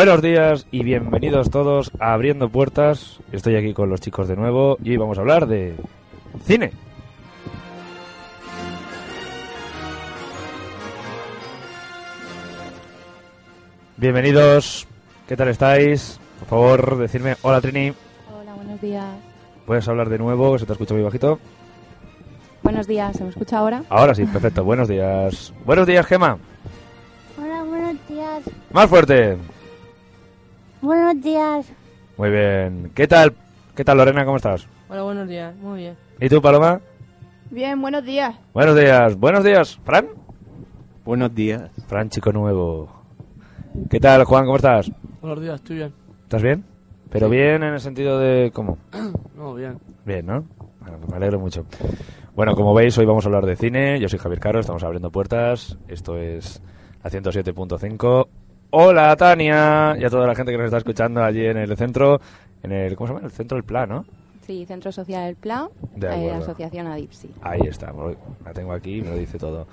Buenos días y bienvenidos todos a Abriendo Puertas. Estoy aquí con los chicos de nuevo y hoy vamos a hablar de cine. Bienvenidos, ¿qué tal estáis? Por favor, decirme hola Trini. Hola, buenos días. ¿Puedes hablar de nuevo? que Se te escucha muy bajito. Buenos días, ¿se me escucha ahora? Ahora sí, perfecto. Buenos días. Buenos días, Gema. Hola, buenos días. Más fuerte. Buenos días. Muy bien. ¿Qué tal? ¿Qué tal, Lorena? ¿Cómo estás? Hola, buenos días. Muy bien. ¿Y tú, Paloma? Bien, buenos días. Buenos días. Buenos días. ¿Fran? Buenos días. Fran, chico nuevo. ¿Qué tal, Juan? ¿Cómo estás? Buenos días, estoy bien. ¿Estás bien? Pero Sí. bien en el sentido de... ¿Cómo? No, bien. Bien, ¿no? Bueno, pues me alegro mucho. Bueno, como veis, hoy vamos a hablar de cine. Yo soy Javier Caro, estamos abriendo puertas. Esto es la 107.5. Hola, Tania. Y a toda la gente que nos está escuchando allí en el centro. En el... ¿Cómo se llama? El centro del Plan, ¿no? Sí, Centro Social del Plan, De eh. Asociación ADIPSI. Ahí está, la tengo aquí y me lo dice todo.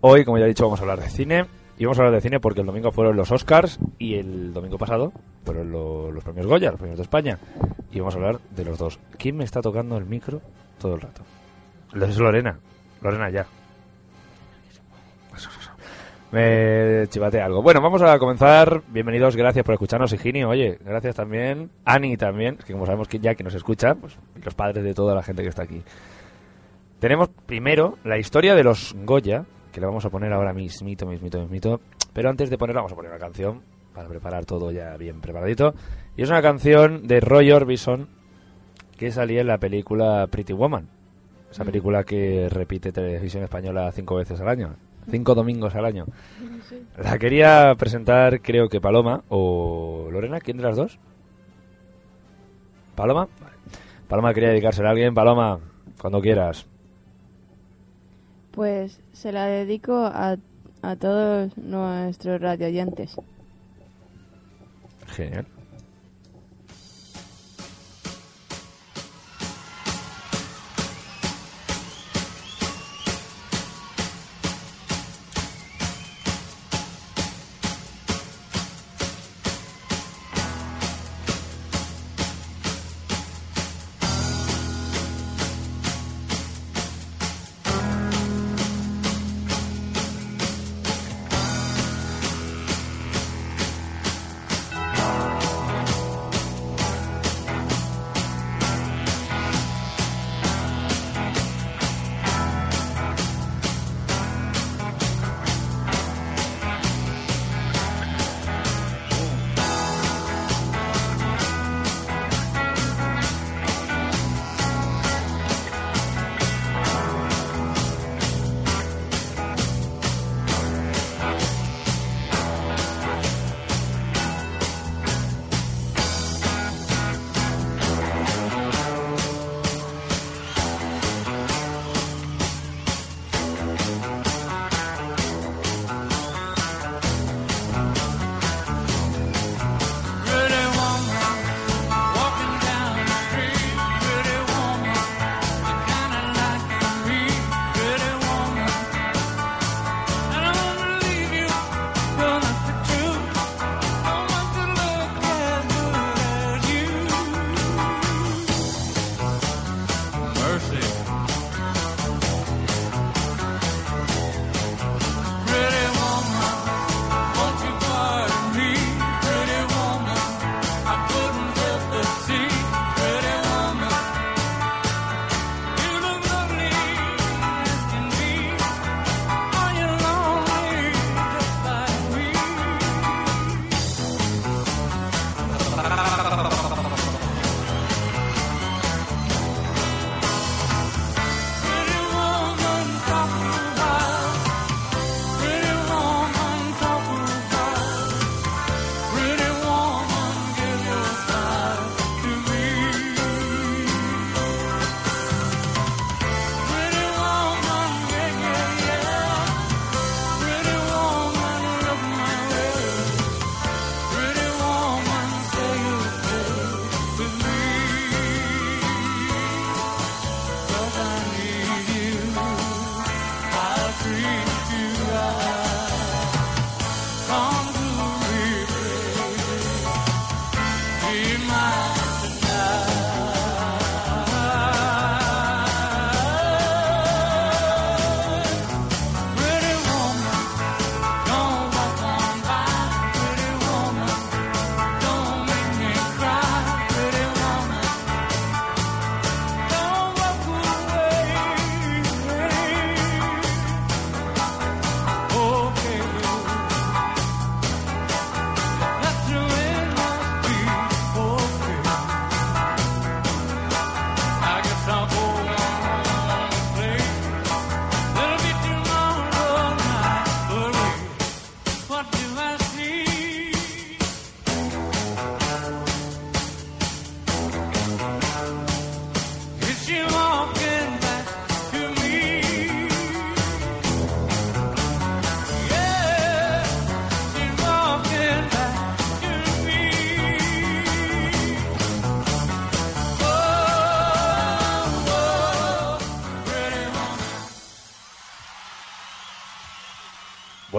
Hoy, como ya he dicho, vamos a hablar de cine. Y vamos a hablar de cine porque el domingo fueron los Oscars y el domingo pasado fueron lo- los premios Goya, los premios de España. Y vamos a hablar de los dos. ¿Quién me está tocando el micro todo el rato? Es Lorena. Lorena, ya. Me chivate algo. Bueno, vamos a comenzar. Bienvenidos, gracias por escucharnos, Higinio. Oye, gracias también. Ani también, es que como sabemos que ya que nos escucha, pues los padres de toda la gente que está aquí. Tenemos primero la historia de los Goya, que le vamos a poner ahora mismito, mismito, mismito. Pero antes de ponerla, vamos a poner una canción para preparar todo ya bien preparadito. Y es una canción de Roy Orbison que salía en la película Pretty Woman. Esa película que repite televisión española cinco veces al año. Cinco domingos al año. La quería presentar, creo que Paloma o Lorena. ¿Quién de las dos? ¿Paloma? Vale. Paloma quería dedicársela a alguien. Paloma, cuando quieras. Pues se la dedico a, a todos nuestros radioyentes. Genial.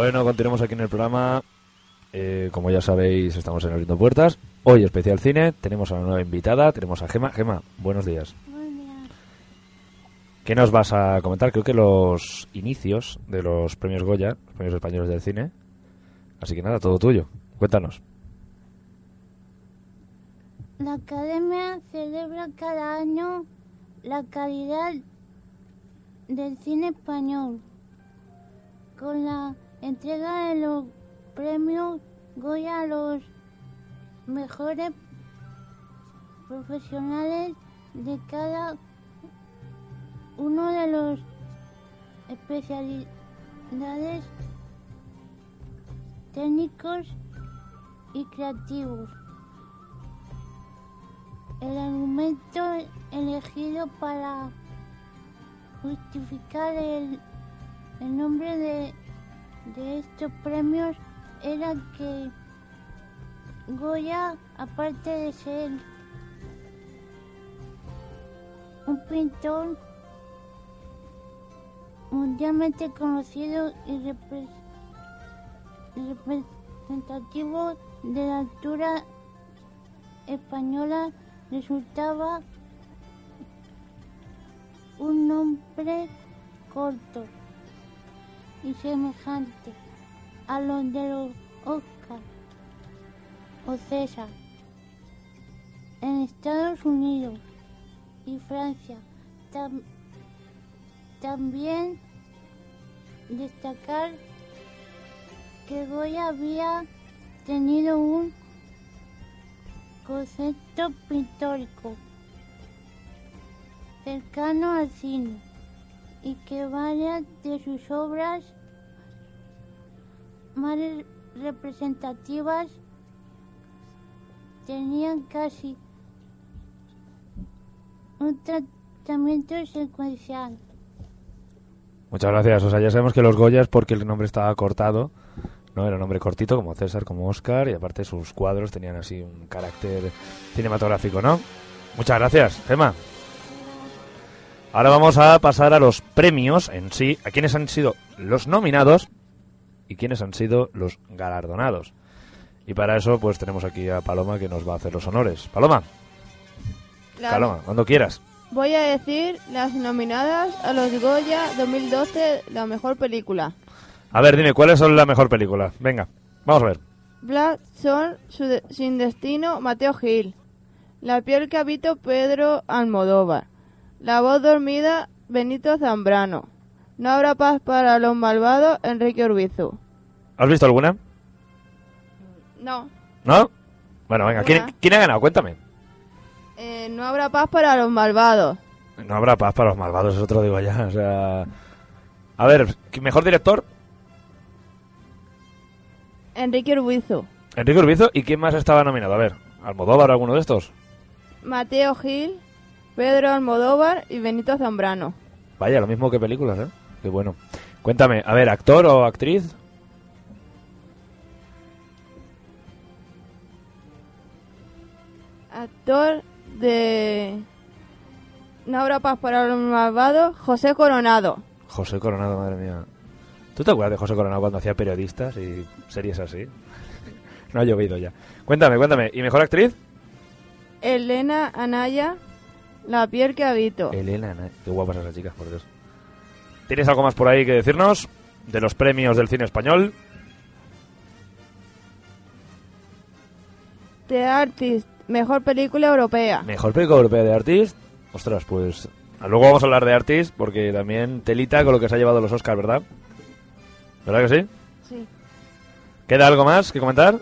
Bueno, continuamos aquí en el programa. Eh, como ya sabéis, estamos en Abriendo Puertas. Hoy especial cine. Tenemos a una nueva invitada. Tenemos a Gema. Gema, buenos días. Buenos días. ¿Qué nos vas a comentar? Creo que los inicios de los premios Goya, los premios españoles del cine. Así que nada, todo tuyo. Cuéntanos. La Academia celebra cada año la calidad del cine español con la entrega de los premios Goya a los mejores profesionales de cada uno de los especialidades técnicos y creativos. El argumento elegido para justificar el, el nombre de, de estos premios era que Goya, aparte de ser un pintor mundialmente conocido y repre- representativo de la altura española, resultaba un nombre corto y semejante a los de los Oscar o César en Estados Unidos y Francia. Tam- también destacar que Goya había tenido un concepto pictórico cercano al cine y que varias de sus obras más re- representativas tenían casi un tratamiento secuencial. Muchas gracias. O sea, ya sabemos que los Goya es porque el nombre estaba cortado. No era un nombre cortito como César, como Oscar. Y aparte sus cuadros tenían así un carácter cinematográfico, ¿no? Muchas gracias, Gema. Ahora vamos a pasar a los premios en sí. A quiénes han sido los nominados y quiénes han sido los galardonados. Y para eso, pues tenemos aquí a Paloma que nos va a hacer los honores. Paloma, Paloma, cuando quieras. Voy a decir las nominadas a los Goya 2012, la mejor película. A ver, dime, ¿cuáles son la mejor película? Venga, vamos a ver. Black Son, Sin Destino, Mateo Gil. La piel que habito, Pedro Almodóvar. La voz dormida, Benito Zambrano. No habrá paz para los malvados, Enrique Urbizu. ¿Has visto alguna? No. ¿No? Bueno, venga, ¿quién, ha ganado? Cuéntame. Eh, no habrá paz para los malvados. No habrá paz para los malvados, es otro digo ya. O sea. A ver, ¿mejor director? Enrique Urbizu. Enrique Urbizo. ¿Y quién más estaba nominado? A ver, ¿Almodóvar alguno de estos? Mateo Gil, Pedro Almodóvar y Benito Zambrano. Vaya, lo mismo que películas, ¿eh? Qué bueno. Cuéntame, a ver, ¿actor o actriz? Actor de No habrá paz para los malvados, José Coronado. José Coronado, madre mía. ¿Tú te acuerdas de José Coronado cuando hacía periodistas y series así? no ha llovido ya. Cuéntame, cuéntame. ¿Y mejor actriz? Elena Anaya, La piel que habito. Elena, na- qué guapas esas chicas, por Dios. ¿Tienes algo más por ahí que decirnos de los premios del cine español? The Artist, mejor película europea. Mejor película europea de Artist. Ostras, pues. Luego vamos a hablar de Artist porque también telita con lo que se ha llevado los Oscars, ¿verdad? ¿Verdad que sí? Sí. ¿Queda algo más que comentar?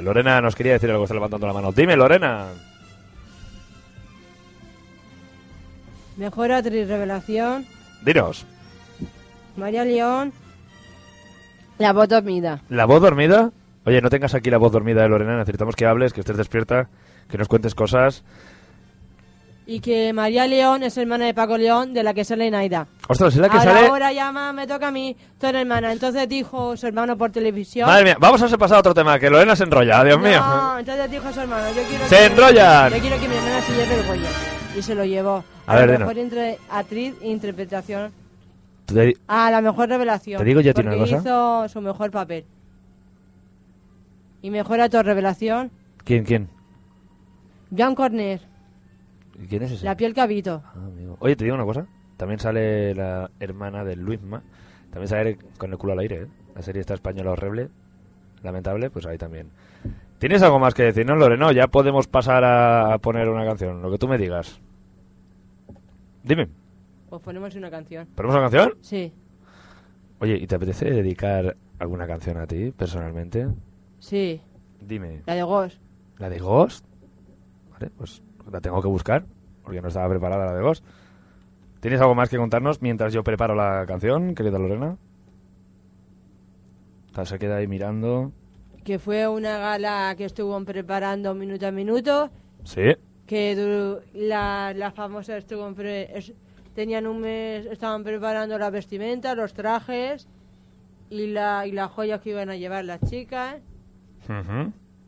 Lorena nos quería decir algo, está levantando la mano. Dime, Lorena. Mejor actriz revelación, Dinos. María León. La voz dormida. ¿La voz dormida? Oye, no tengas aquí la voz dormida de Lorena. Necesitamos que hables, que estés despierta, que nos cuentes cosas. Y que María León es hermana de Paco León, de la que sale Naida. Ostras, es la que ahora, sale. ahora llama, me toca a mí, tú eres hermana. Entonces dijo su hermano por televisión. Madre mía, vamos a pasar a otro tema, que Lorena se enrolla, Dios mío. No, entonces dijo su hermano, yo quiero ¡Se que- enrollan! Yo quiero que mi hermana se lleve el Goya. Y se lo llevó. A A, ver, la mejor entre actriz e interpretación te- A la mejor revelación. Te digo yo ti una porque cosa. hizo su mejor papel. Y mejor actor revelación, ¿Quién, quién? Joan Corner, ¿Y ¿Quién es ese? La piel que habito. Ah, amigo. Oye, te digo una cosa. También sale la hermana de Luisma. También sale con el culo al aire, ¿eh? La serie está española horrible. Lamentable, pues ahí también. ¿Tienes algo más que decirnos, Lore? No, ya podemos pasar a poner una canción. Lo que tú me digas. Dime, Pues ponemos una canción. ¿ponemos una canción? Sí, Oye, ¿y te apetece dedicar alguna canción a ti, personalmente? sí. Dime, La de Ghost. ¿la de Ghost? Vale, pues la tengo que buscar, porque no estaba preparada la de Ghost. ¿Tienes algo más que contarnos mientras yo preparo la canción, querida Lorena? Se queda ahí mirando. Que fue una gala que estuvo preparando minuto a minuto. Sí, Que du- la, la famosa estuvo pre- es- tenían un mes, estaban preparando la vestimenta, los trajes y la y las joyas que iban a llevar las chicas.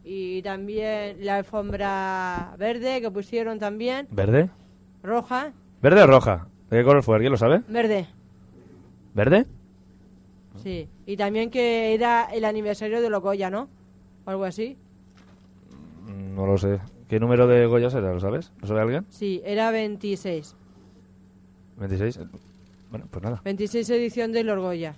Y también la alfombra verde que pusieron también, ¿Verde? roja, ¿Verde o roja? ¿De qué color fue? ¿Alguien lo sabe? verde, ¿Verde? sí. Y también que era el aniversario de Locoya, ¿no? O algo así. No lo sé. ¿Qué número de Goyas era? ¿Lo sabes? ¿Lo sabe alguien? Sí, era 26. ¿26? Bueno, pues nada. 26 edición de los Goya.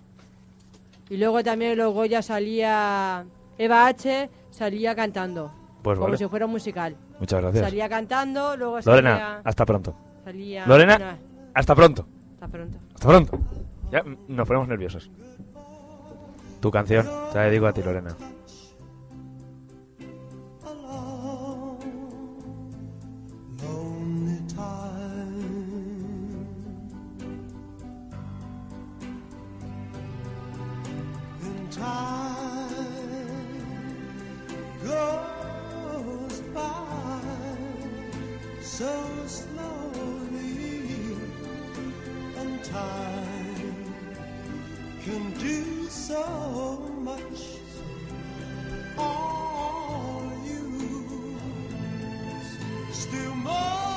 Y luego también en los Goya salía Eva H. salía cantando. Pues como vale. si fuera un musical. Muchas gracias. Salía cantando, luego Lorena, salía... hasta pronto. salía Lorena, hasta pronto. hasta pronto. Hasta pronto. Ya mm, nos ponemos nerviosos. Tu canción, te la dedico a ti, Lorena. Time goes by so slowly, and time can do so much. You still more.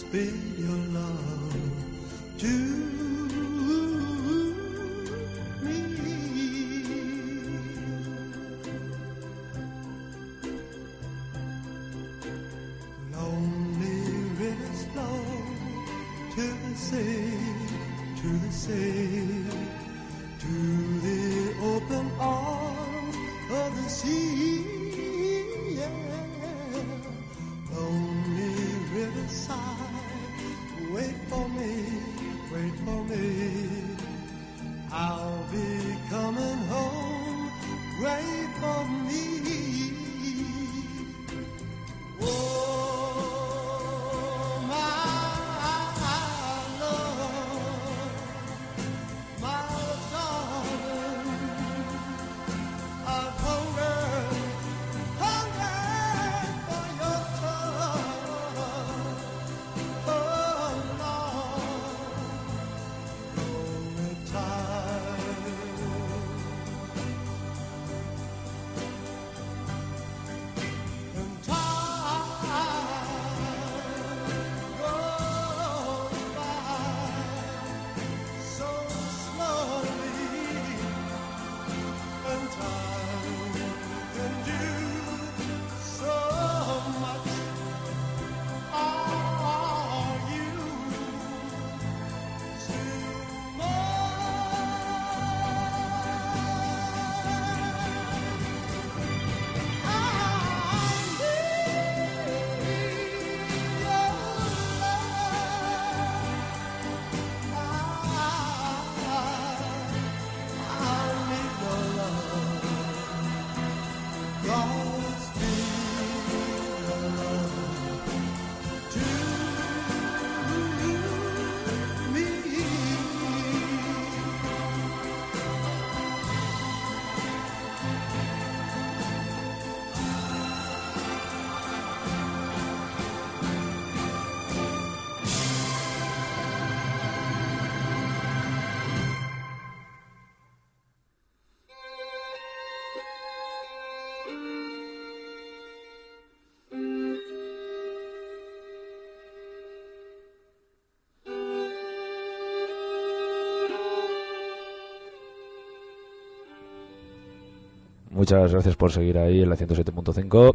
Speed your love to Muchas gracias por seguir ahí en la 107.5.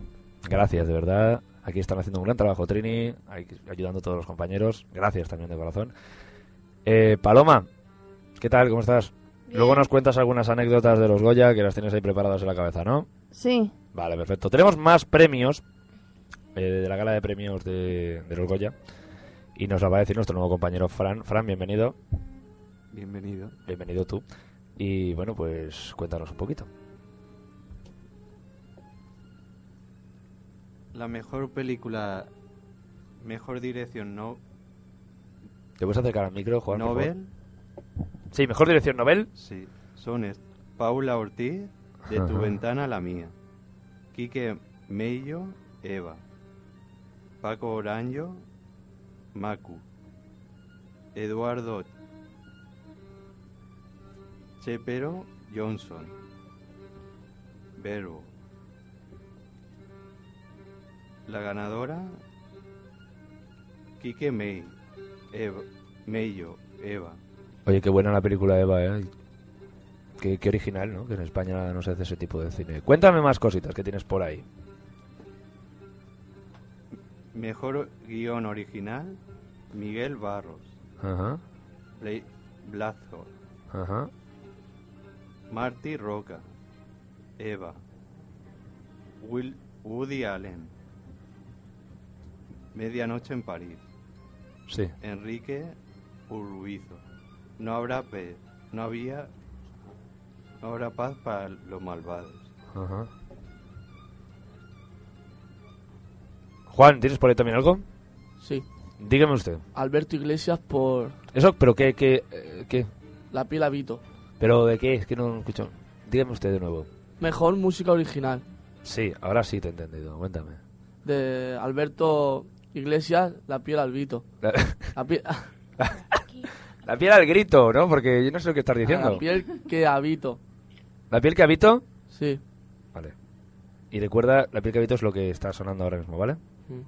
Gracias, de verdad. Aquí están haciendo un gran trabajo, Trini, ayudando a todos los compañeros. Gracias también de corazón. Eh, Paloma, ¿qué tal? ¿Cómo estás? Bien. Luego nos cuentas algunas anécdotas de los Goya que las tienes ahí preparadas en la cabeza, ¿no? Sí. Vale, perfecto. Tenemos más premios eh, de la gala de premios de, de los Goya y nos la va a decir nuestro nuevo compañero Fran. Fran, bienvenido. Bienvenido. Bienvenido tú. Y bueno, pues cuéntanos un poquito. La mejor película, mejor dirección no ¿Te puedes acercar al micro, Juan? Nobel, Sí, mejor dirección Nobel. sí, son Paula Ortiz, de tu ventana a la mía. Quique Mello, Eva. Paco Oranjo, Macu. Eduardo Chepero, Johnson. Verbo. La ganadora, Quique May, Eva, Mello, Eva. Oye, qué buena la película Eva, ¿eh? Qué, qué original, ¿no? Que en España no se hace ese tipo de cine. Cuéntame más cositas que tienes por ahí. Mejor guion original, Miguel Barros, Ajá, Blake Blazor, ajá. Marty Roca, Eva, Will, Woody Allen, Medianoche en París, Sí. Enrique Urruizo. No habrá pez, no había, no habrá paz para los malvados. Ajá. Juan, ¿tienes por ahí también algo? Sí. Dígame usted. Alberto Iglesias por Eso, pero qué, qué, eh, qué? La piel habito. ¿Pero de qué? Es que no escucho. Dígame usted de nuevo. Mejor música original. Sí, ahora sí te he entendido. Cuéntame. De Alberto Iglesias, La piel albito. La, La piel, la piel al grito, ¿no? Porque yo no sé lo que estás diciendo. la piel que habito. ¿La piel que habito? Sí. Vale. Y recuerda, la piel que habito es lo que está sonando ahora mismo, ¿vale? Mm.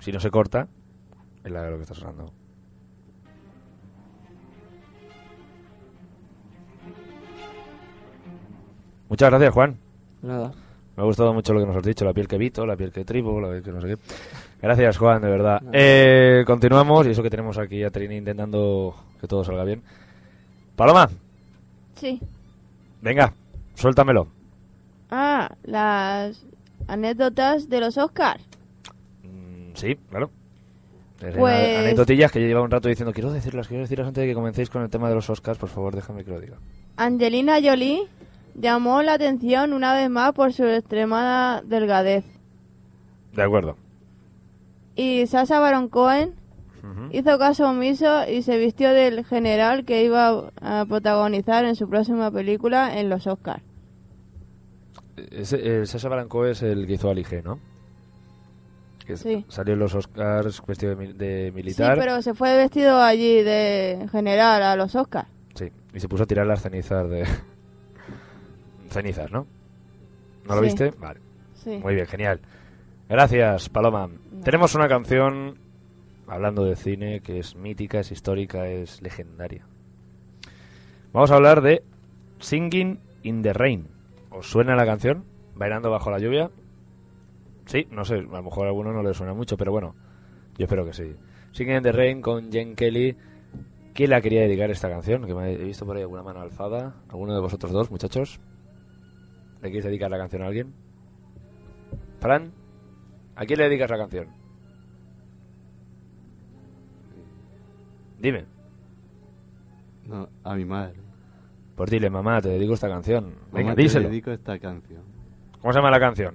Si no se corta, es la- lo que está sonando. Muchas gracias, Juan. Nada. Me ha gustado mucho lo que nos has dicho, la piel que evito, la piel que tribo, la piel que no sé qué. Gracias, Juan, de verdad. Eh, continuamos, y eso que tenemos aquí a Trini intentando que todo salga bien. Paloma, Sí. venga, suéltamelo. Ah, las anécdotas de los Oscars. Mm, sí, claro. Es Pues- Anécdotillas que yo llevaba un rato diciendo, quiero decirlas, quiero decirlas antes de que comencéis con el tema de los Oscars, por favor, déjame que lo diga. Angelina Jolie llamó la atención una vez más por su extremada delgadez. De acuerdo. Y Sasha Baron Cohen hizo caso omiso y se vistió del general que iba a protagonizar en su próxima película en los Oscars. Eh, Sasha Baron Cohen es el que hizo Ali G, ¿no? Que Sí. salió en los Oscars vestido de, de Sí, militar. pero se fue vestido allí de general a los Oscars. Sí, y se puso a tirar las cenizas de... cenizas, ¿no? ¿No lo Sí. viste? Vale. Sí. Muy bien, genial. Gracias, Paloma. Tenemos una canción, hablando de cine, que es mítica, es histórica, es legendaria. Vamos a hablar de Singing in the Rain. ¿Os suena la canción? ¿Bailando bajo la lluvia? Sí, no sé, a lo mejor a alguno no le suena mucho, pero bueno, yo espero que sí. Singing in the Rain con Jen Kelly. ¿Quién la quería dedicar esta canción? Que me he visto por ahí alguna mano alzada. ¿Alguno de vosotros dos, muchachos? ¿Le queréis dedicar la canción a alguien? Fran, ¿a quién le dedicas la canción? Dime. No, a mi madre. Pues dile, mamá, te dedico esta canción. Venga, Mamá, te díselo. dedico esta canción. ¿Cómo se llama la canción?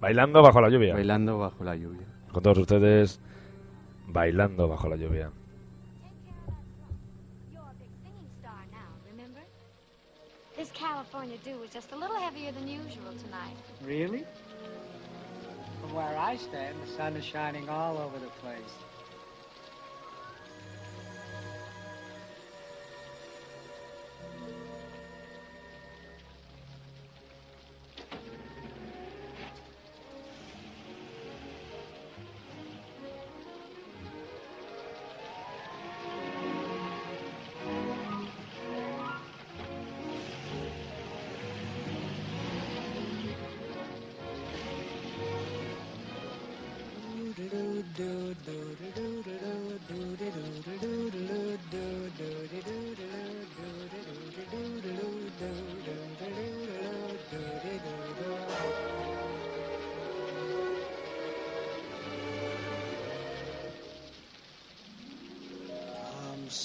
Bailando bajo la lluvia. Bailando bajo la lluvia. Con todos ustedes, Bailando bajo la lluvia. California dew is just a little heavier than usual tonight. Really? From where I stand, the sun is shining all over the place.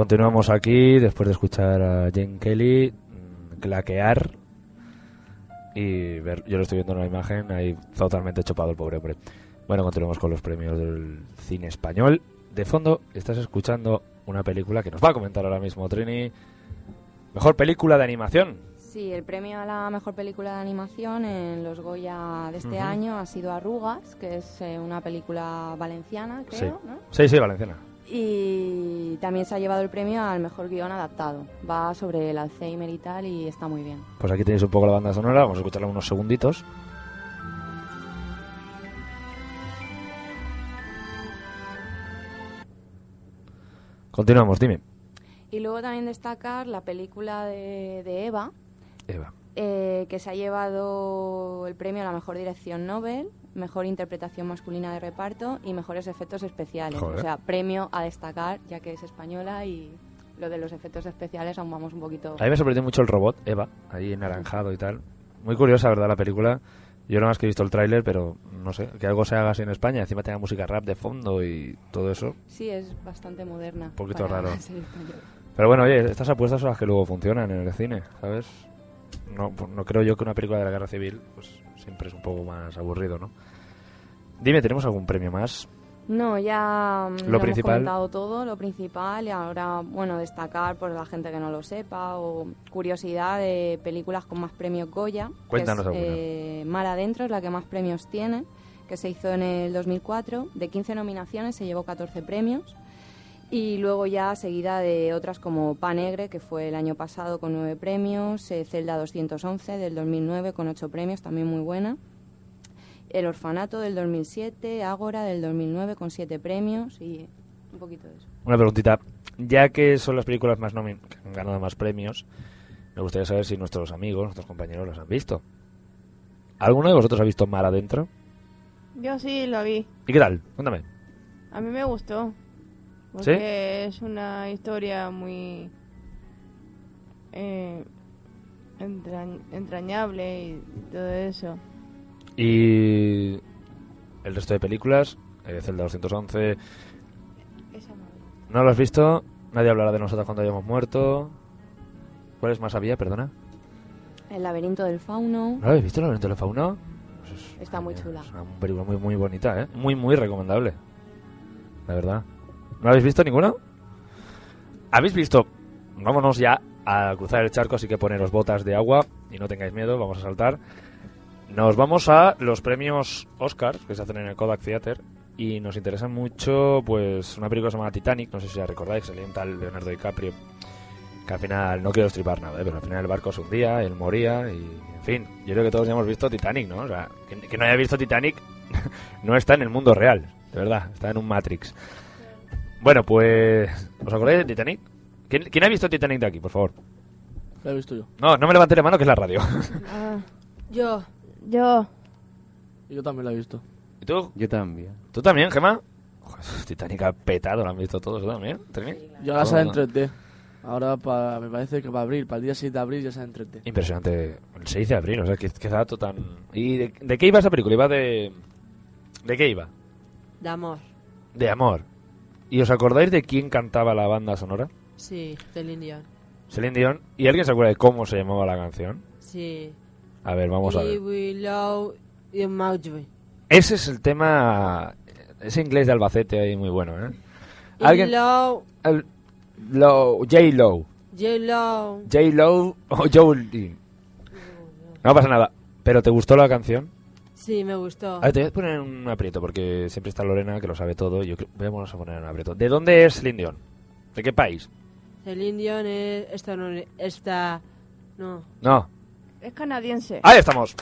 Continuamos aquí después de escuchar a Jane Kelly mm, claquear y ver, yo lo estoy viendo en la imagen, ahí totalmente chopado el pobre hombre. Bueno, continuamos con los premios del cine español. De fondo estás escuchando una película que nos va a comentar ahora mismo Trini. Mejor película de animación. Sí, el premio a la mejor película de animación en los Goya de este Ujú. año ha sido Arrugas, que es eh, una película valenciana, Sí. creo, ¿no? sí, sí, Valenciana. Y también se ha llevado el premio al mejor guion adaptado. Va sobre el Alzheimer y tal y está muy bien. Pues aquí tenéis un poco la banda sonora, vamos a escucharla unos segunditos. Continuamos, dime. Y luego también destacar la película de, de Eva, Eva. eh, que se ha llevado el premio a la mejor dirección Nobel, mejor interpretación masculina de reparto y mejores efectos especiales. Joder. O sea, premio a destacar, ya que es española y lo de los efectos especiales aún vamos un poquito... A mí me sorprendió mucho el robot, Eva, ahí naranjado y tal. Muy curiosa, ¿verdad? La película. Yo nada más que he visto el tráiler, pero no sé, que algo se haga así en España, encima tenga música rap de fondo y todo eso. Sí, es bastante moderna. Un poquito raro. Pero bueno, oye, estas apuestas son las que luego funcionan en el cine, ¿sabes? No, pues no creo yo que una película de la guerra civil, pues siempre es un poco más aburrido, ¿no? Dime, ¿tenemos algún premio más? No, ya mm, Lo hemos principal. comentado todo, lo principal, y ahora, bueno, destacar por la gente que no lo sepa, o curiosidad de películas con más premios Goya. que Cuéntanos es, alguna. eh, Mar Adentro es la que más premios tiene, que se hizo en el 2004. De 15 nominaciones se llevó 14 premios. Y luego ya seguida de otras como Panegre, que fue el año pasado con nueve premios, eh, Zelda 211 del 2009 con ocho premios, también muy buena. El Orfanato del 2007, Ágora del 2009 con siete premios y un poquito de eso. Una preguntita. Ya que son las películas más nomin que han ganado más premios, me gustaría saber si nuestros amigos, nuestros compañeros las han visto. ¿Alguno de vosotros ha visto Mar Adentro? Yo sí lo vi. ¿Y qué tal? Cuéntame. A mí me gustó. ¿Sí? Porque es una historia muy eh, entrañ- entrañable y todo eso. Y el resto de películas, eh, Zelda 211, Esa no. ¿no lo has visto? Nadie hablará de nosotros cuando hayamos muerto. ¿Cuáles más había? Perdona. El laberinto del fauno. ¿No lo habéis visto, el laberinto del fauno? Está muy chula. Es una película muy, muy bonita, ¿eh? Muy, muy recomendable. La verdad. ¿No habéis visto ninguno? ¿Habéis visto? Vámonos ya a cruzar el charco, así que poneros botas de agua y no tengáis miedo, vamos a saltar. Nos vamos a los premios Oscar que se hacen en el Kodak Theater y nos interesa mucho pues una película que se llama Titanic, no sé si la recordáis, salía un tal Leonardo DiCaprio que al final, no quiero estripar nada, ¿eh? pero al final el barco se hundía, él moría y en fin, yo creo que todos ya hemos visto Titanic, ¿no? O sea, que no haya visto Titanic no está en el mundo real, de verdad, está en un Matrix. Bueno, pues ¿os acordáis de Titanic? ¿Quién, quién ha visto Titanic de aquí, por favor? Lo he visto yo. No, no me levanté la mano que es la radio. Yo. Yo. Y yo también lo he visto. ¿Y tú? Yo también. ¿Tú también, Gemma? Joder, Titanic ha petado, lo han visto todos ¿tú también. ¿Trini? Yo ahora sale en Todo. 3D. Ahora para, me parece que para abril, para el día 6 de abril ya sale en 3D. Impresionante. El 6 de abril, o sea, qué, qué dato tan... ¿Y de, de qué iba esa película? Iba de... ¿De qué iba? De amor. De amor. ¿Y os acordáis de quién cantaba la banda sonora? Sí. Celine Dion. ¿Y alguien se acuerda de cómo se llamaba la canción? Sí. A ver, vamos a ver. we love you much. Ese es el tema... Ese inglés de Albacete ahí muy bueno, ¿eh? ¿Alguien? love, El- Lo, J-Lo. you love. J-Lo o Jolie. No pasa nada. ¿Pero te gustó la canción? Sí, me gustó. A ver, te voy a poner en un aprieto porque siempre está Lorena que lo sabe todo. y Yo creo- vamos a poner en un aprieto. ¿De dónde es Celine Dion? ¿De qué país? El Indian es esta no esta no. No. Es canadiense. Ahí estamos.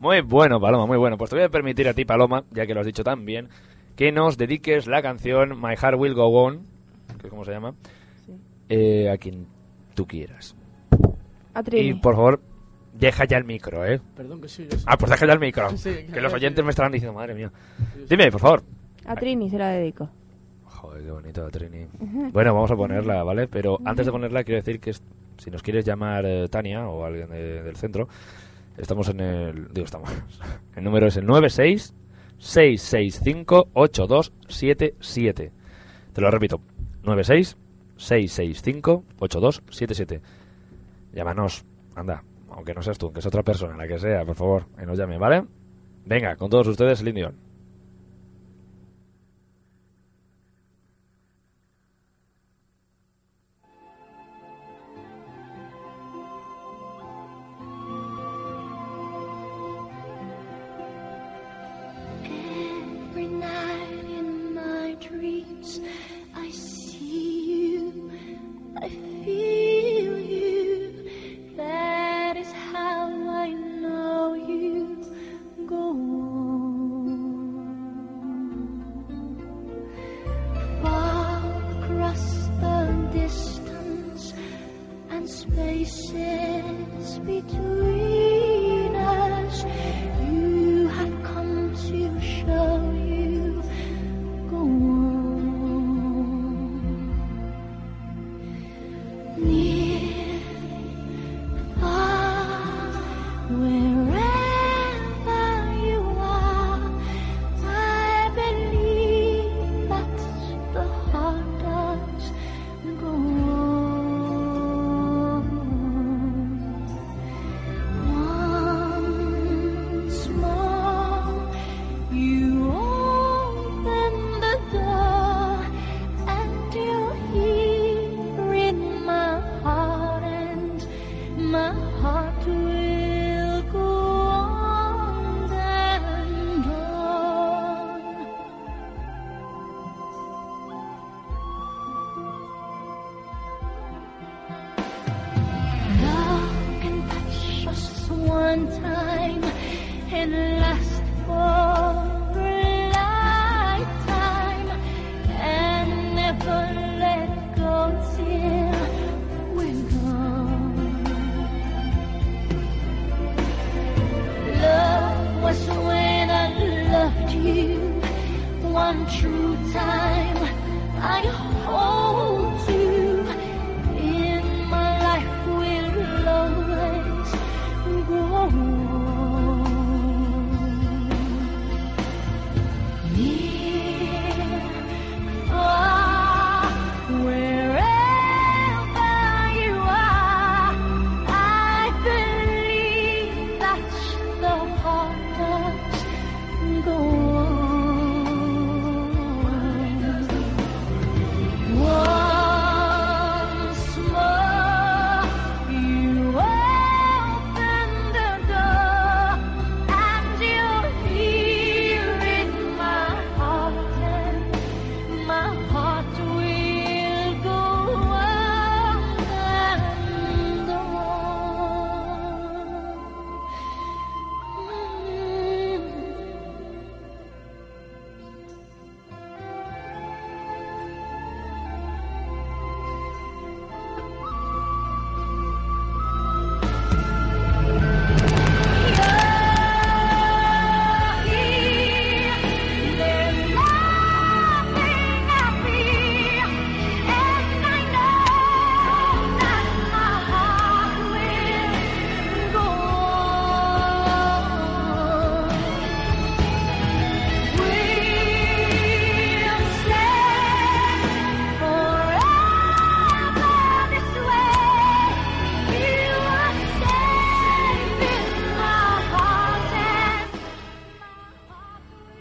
Muy bueno, Paloma, muy bueno. Pues te voy a permitir a ti, Paloma, ya que lo has dicho tan bien, que nos dediques la canción My Heart Will Go On, que es como se llama, eh, a quien tú quieras. A Trini. Y por favor, deja ya el micro, ¿eh? Perdón que sí, yo sí. Ah, pues deja ya el micro. Sí, que los oyentes me estarán diciendo, madre mía. Dime, por favor. A Trini se la dedico. Joder, qué bonito, Trini. Bueno, vamos a ponerla, ¿vale? Pero antes de ponerla, quiero decir que si nos quieres llamar eh, Tania o alguien de- del centro, estamos en el. Digo, estamos. El número es el 96 665 8277. Te lo repito: 96 665 8277. Llámanos, anda, aunque no seas tú, que es otra persona, la que sea, por favor, que nos llame, ¿vale? Venga, con todos ustedes, el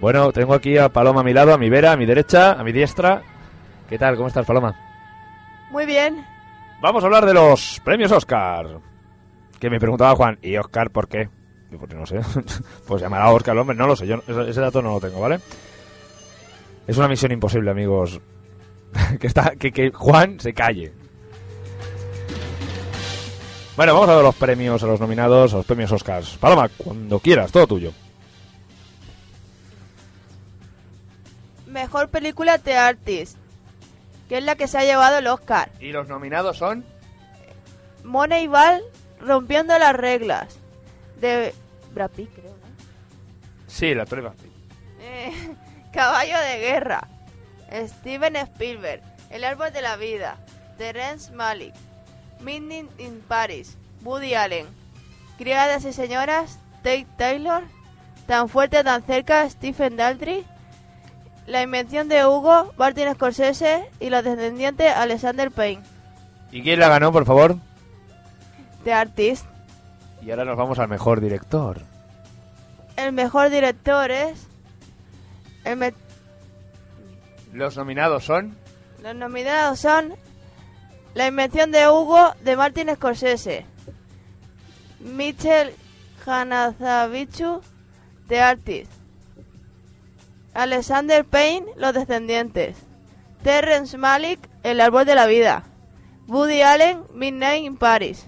Bueno, tengo aquí a Paloma a mi lado, a mi vera, a mi derecha, a mi diestra. ¿Qué tal? ¿Cómo estás, Paloma? Muy bien. Vamos a hablar de los premios Oscar. Que me preguntaba Juan, ¿y Oscar por qué? Yo, Pues no sé. pues llamará a Oscar el hombre, no lo sé, yo ese dato no lo tengo, ¿vale? Es una misión imposible, amigos. que, está, que, que Juan se calle. Bueno, vamos a ver los premios, a los nominados, a los premios Oscars. Paloma, cuando quieras, todo tuyo. Mejor película The Artist, que es la que se ha llevado el Oscar. Y los nominados son... Moneyball rompiendo las reglas. De Brad Pitt, creo, ¿no? Sí, la prueba. Eh, Caballo de guerra. Steven Spielberg. El árbol de la vida. Terence Malick. Midnight in Paris. Woody Allen. Criadas y señoras. Tate Taylor. Tan fuerte, tan cerca. Stephen Daldry. La invención de Hugo. Martin Scorsese. Y los descendientes Alexander Payne. ¿Y quién la ganó, por favor? The Artist. Y ahora nos vamos al mejor director. El mejor director es. El me- Los nominados son... Los nominados son La invención de Hugo de Martin Scorsese, Michel Hanazavichu de Artist, Alexander Payne Los descendientes, Terrence Malick El árbol de la vida, Woody Allen Midnight in Paris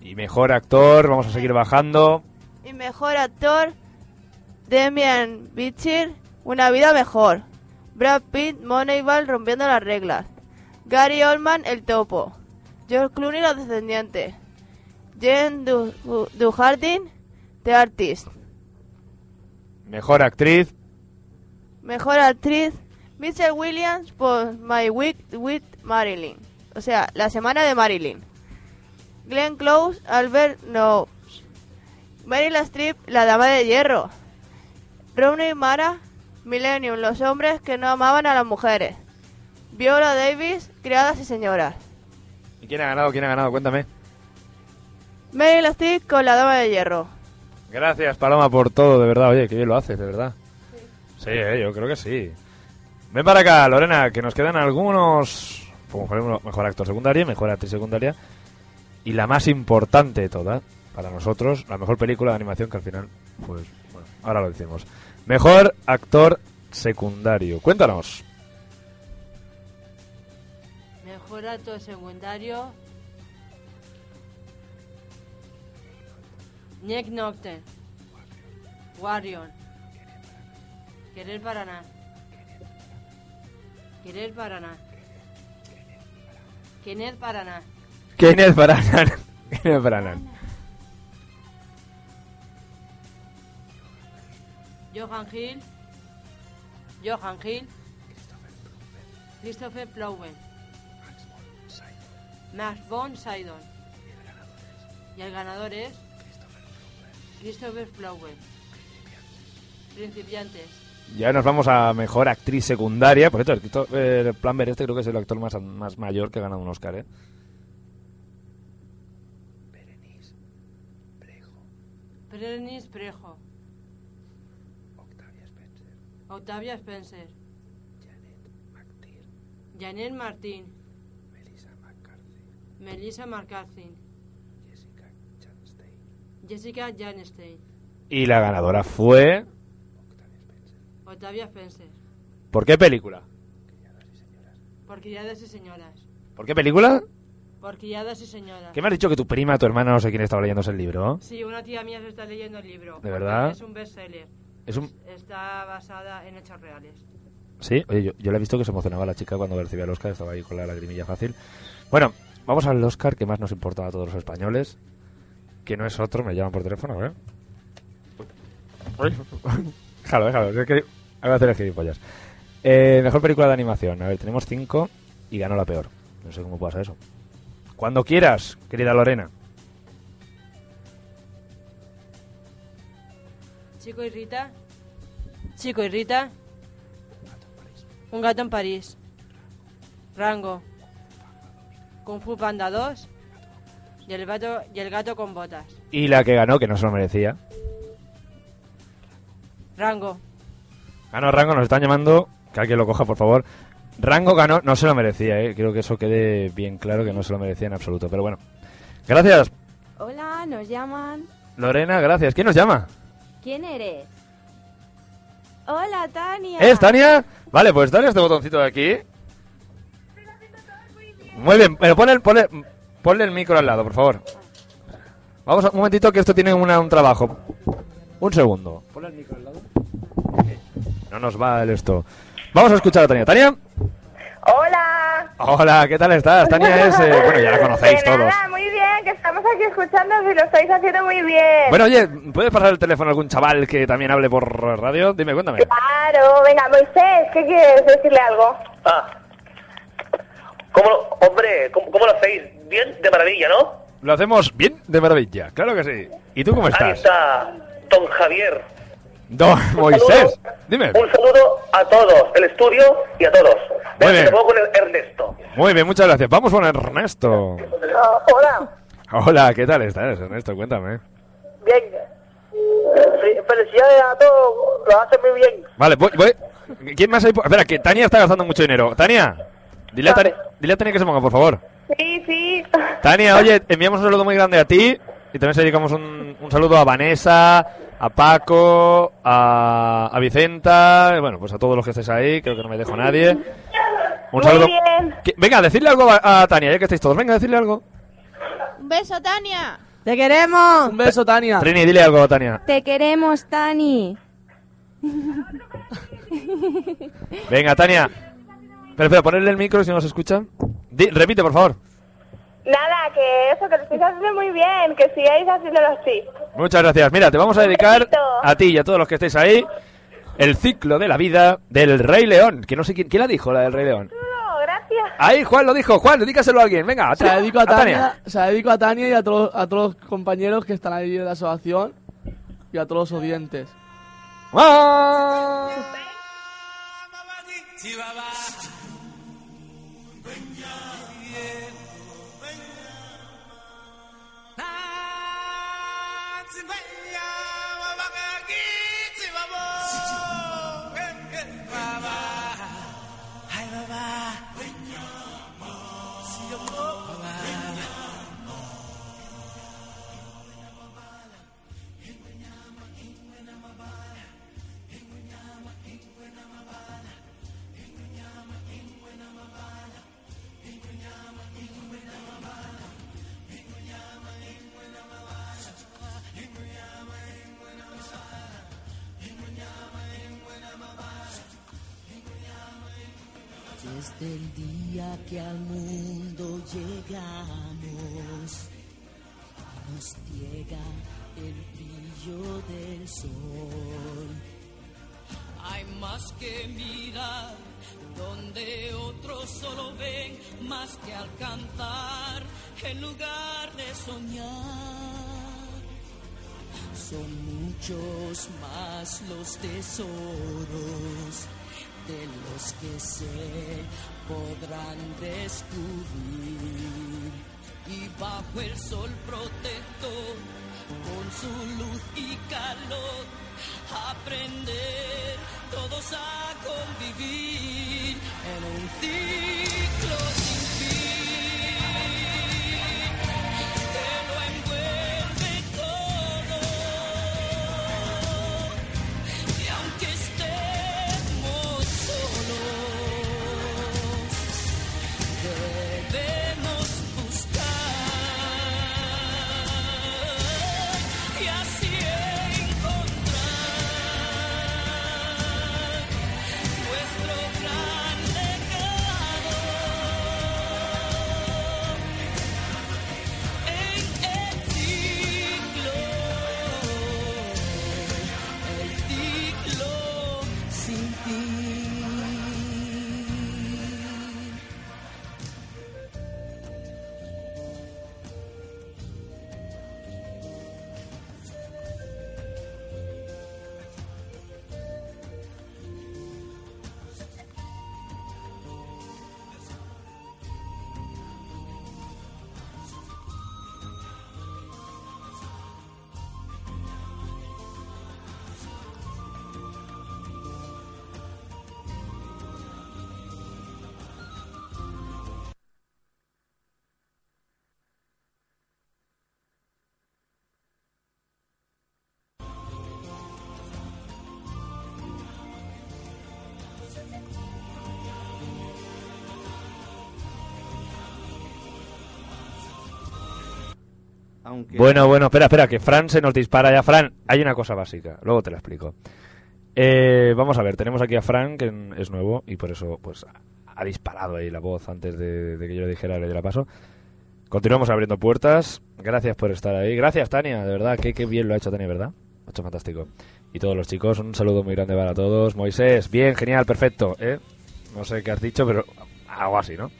Y mejor actor, vamos a seguir bajando. y mejor actor Demian Bichir Una vida mejor, Brad Pitt Moneyball rompiendo las reglas. Gary Oldman, El Topo. George Clooney, Los Descendientes. Jen Du- Du- Dujardin, The Artist. Mejor actriz, Mejor actriz, Michelle Williams por My Week with Marilyn. O sea, La Semana de Marilyn. Glenn Close, Albert Knowles. Meryl Streep, La Dama de Hierro. Rooney Mara, Millennium, Los hombres que no amaban a las mujeres. Viola Davis, Criadas y Señoras. ¿Y quién ha ganado? ¿Quién ha ganado? Cuéntame. Meryl Streep con La Dama de Hierro. Gracias, Paloma, por todo, de verdad. Oye, que bien lo haces, de verdad. Sí, eh, yo creo que sí. Ven para acá, Lorena, que nos quedan algunos... Ejemplo, mejor actor secundario, mejor actriz secundaria. Y la más importante de todas, para nosotros, la mejor película de animación que al final, pues, bueno, ahora lo decimos. Mejor actor secundario. Cuéntanos. Mejor actor secundario. Nick Nocte. Warrior. Querer para nada. Querer para nada. Kenneth para nada. Kenneth Branagh. Kenneth Branagh. Johan Hill. Johan Hill. Christopher Plowen. Max von Sidon. Y el ganador es Christopher Plowen. Principiantes. Ya nos vamos a mejor actriz secundaria. Por cierto, el Christopher Plummer este creo que es el actor más, más mayor que ha ganado un Oscar, ¿eh? Berenice Prejo. Octavia Spencer. Janet Martín. Melissa McCarthy. Jessica Janstein. Y la ganadora fue... Octavia Spencer. ¿Por qué película? Por criadas y señoras. ¿Por qué película? Por criadas y señoras. ¿Qué me has dicho que tu prima, tu hermana, no sé quién estaba leyéndose el libro? Sí, una tía mía se está leyendo el libro. ¿De verdad? Es un bestseller. Es un... Está basada en hechos reales. Sí, oye, yo, yo le he visto que se emocionaba la chica cuando recibía el Oscar, estaba ahí con la lagrimilla fácil. Bueno, vamos al Oscar que más nos importa a todos los españoles, que no es otro, me llaman por teléfono, ¿eh? Déjalo, déjalo, es que voy a hacer el gilipollas. Eh, mejor película de animación, a ver, tenemos cinco y ganó la peor. No sé cómo pasa eso. Cuando quieras, querida Lorena. Chico y Rita. Chico y Rita. Un gato en París. Rango. Kung Fu Panda 2. Y el gato, y el gato con botas. Y la que ganó, que no se lo merecía. Rango. Ganó Rango, nos están llamando. Que alguien lo coja, por favor. Rango ganó, no se lo merecía, ¿eh? Creo que eso quede bien claro que no se lo merecía en absoluto. Pero bueno. Gracias, Hola, nos llaman. Lorena, gracias. ¿Quién nos llama? ¿Quién eres? Hola, Tania. ¿Es Tania? Vale, pues dale este botoncito de aquí. Muy bien, pero ponle, el- ponle, ponle el micro al lado, por favor. Vamos a, un momentito que esto tiene una- un trabajo. Un segundo. Ponle el micro al lado. No nos va el esto. Vamos a escuchar a Tania. Tania. Hola. Hola, ¿qué tal estás? Tania es... eh, bueno, ya la conocéis De todos. nada, muy bien, que estamos aquí escuchando y lo estáis haciendo muy bien. Bueno, oye, ¿puedes pasar el teléfono a algún chaval que también hable por radio? Dime, cuéntame. Claro, venga, Moisés, ¿qué quieres decirle algo? Ah. ¿Cómo lo- hombre, ¿cómo, cómo lo hacéis? Bien, de maravilla, ¿no? Lo hacemos bien de maravilla, claro que sí. ¿Y tú cómo Ahí estás? está, don Javier. Don Moisés, dime. Un saludo a todos, el estudio y a todos. Muy bien. Con el Ernesto. Muy bien, muchas gracias. Vamos con Ernesto. Hola, Hola, ¿qué tal estás, Ernesto? Cuéntame. bien. Fe- Felicidades a todos, lo hacen muy bien. Vale, voy, voy. ¿Quién más hay? Espera, que Tania está gastando mucho dinero. Tania, dile a Tania, dile a Tania que se ponga, por favor. Sí, sí. Tania, oye, enviamos un saludo muy grande a ti y también se dedicamos un, un saludo a Vanessa, a Paco, a, a Vicenta, bueno, pues a todos los que estéis ahí, creo que no me dejo a nadie. Un Muy saludo. bien. Venga, decirle algo a, a Tania, ya que estáis todos. Venga, decirle algo. Un beso, Tania. ¡Te queremos! Un beso, Tania. Trini, dile algo a Tania. Te queremos, Tani. Venga, Tania. Pero espera, ponerle el micro si no se escucha. Di- repite, por favor. Nada, que eso, que lo estáis haciendo muy bien, que sigáis haciéndolo así. Muchas gracias. Mira, te vamos a dedicar a ti y a todos los que estéis ahí el ciclo de la vida del Rey León. Que no sé quién, ¿quién la dijo, la del Rey León. No, gracias. Ahí, Juan lo dijo. Juan, dedícaselo a alguien. Venga, Se la dedico a Tania, se la dedico a Tania y a todos, a todos los compañeros que están ahí en la asociación y a todos los oyentes. ¡Ah! Llegamos, nos ciega el brillo del sol. Hay más que mirar donde otros solo ven, más que alcanzar en lugar de soñar. Son muchos más los tesoros de los que se podrán descubrir. Y bajo el sol protector, con su luz y calor, aprender todos a convivir en un ciclo Aunque Bueno, bueno, espera, espera, que Fran se nos dispara ya. Fran, hay una cosa básica, luego te la explico. Eh, vamos a ver, tenemos aquí a Fran, que es nuevo y por eso pues ha disparado ahí la voz antes de, de que yo le dijera, le la paso. Continuamos abriendo puertas. Gracias por estar ahí. Gracias, Tania, de verdad, que qué bien lo ha hecho Tania, ¿verdad? Ha hecho fantástico. Y todos los chicos, un saludo muy grande para todos. Moisés, bien, genial, perfecto. ¿eh? No sé qué has dicho, pero algo así, ¿no?